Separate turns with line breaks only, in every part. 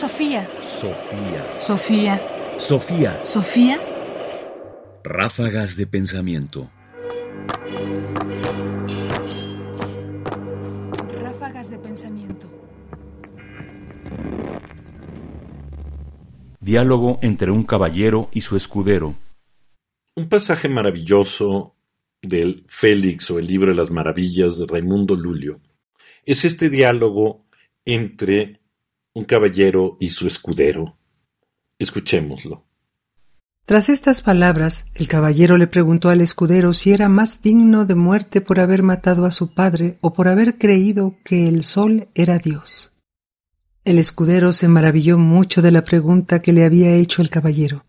Sofía.
Sofía.
Sofía.
Sofía.
Sofía.
Ráfagas de pensamiento.
Ráfagas de pensamiento.
Diálogo entre un caballero y su escudero.
Un pasaje maravilloso del Félix o el libro de las maravillas de Raimundo Lulio es este diálogo entre un caballero y su escudero. Escuchémoslo.
Tras estas palabras, el caballero le preguntó al escudero si era más digno de muerte por haber matado a su padre o por haber creído que el sol era Dios. El escudero se maravilló mucho de la pregunta que le había hecho el caballero.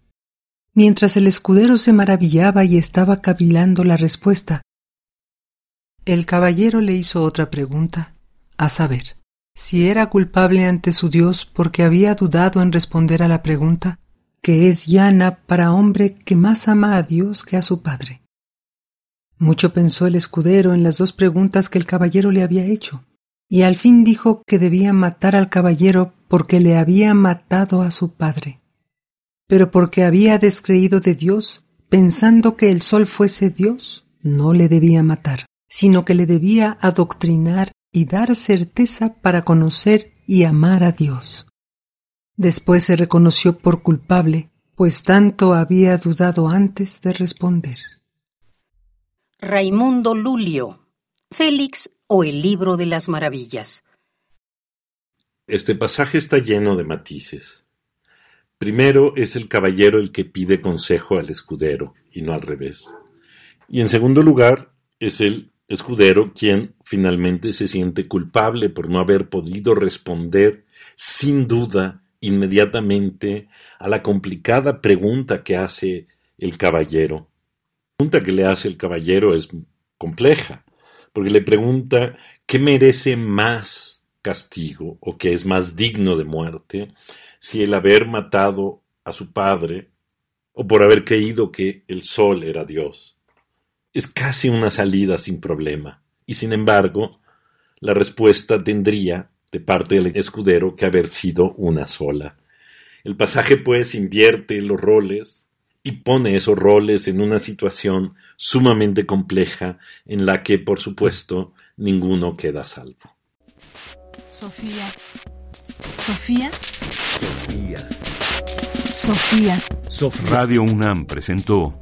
Mientras el escudero se maravillaba y estaba cavilando la respuesta, el caballero le hizo otra pregunta, a saber, si era culpable ante su Dios porque había dudado en responder a la pregunta, que es llana para hombre que más ama a Dios que a su padre. Mucho pensó el escudero en las dos preguntas que el caballero le había hecho, y al fin dijo que debía matar al caballero porque le había matado a su padre, pero porque había descreído de Dios, pensando que el sol fuese Dios, no le debía matar, sino que le debía adoctrinar y dar certeza para conocer y amar a Dios. Después se reconoció por culpable, pues tanto había dudado antes de responder.
Raimundo Lulio, Félix o el libro de las maravillas.
Este pasaje está lleno de matices. Primero es el caballero el que pide consejo al escudero, y no al revés. Y en segundo lugar es el escudero quien finalmente se siente culpable por no haber podido responder sin duda inmediatamente a la complicada pregunta que hace el caballero. La pregunta que le hace el caballero es compleja, porque le pregunta qué merece más castigo o qué es más digno de muerte, si el haber matado a su padre o por haber creído que el sol era Dios. Es casi una salida sin problema, y sin embargo, la respuesta tendría de parte del escudero que haber sido una sola. El pasaje pues invierte los roles y pone esos roles en una situación sumamente compleja en la que, por supuesto, ninguno queda salvo.
Sofía. Sofía.
Sofía.
Sofía.
Radio UNAM presentó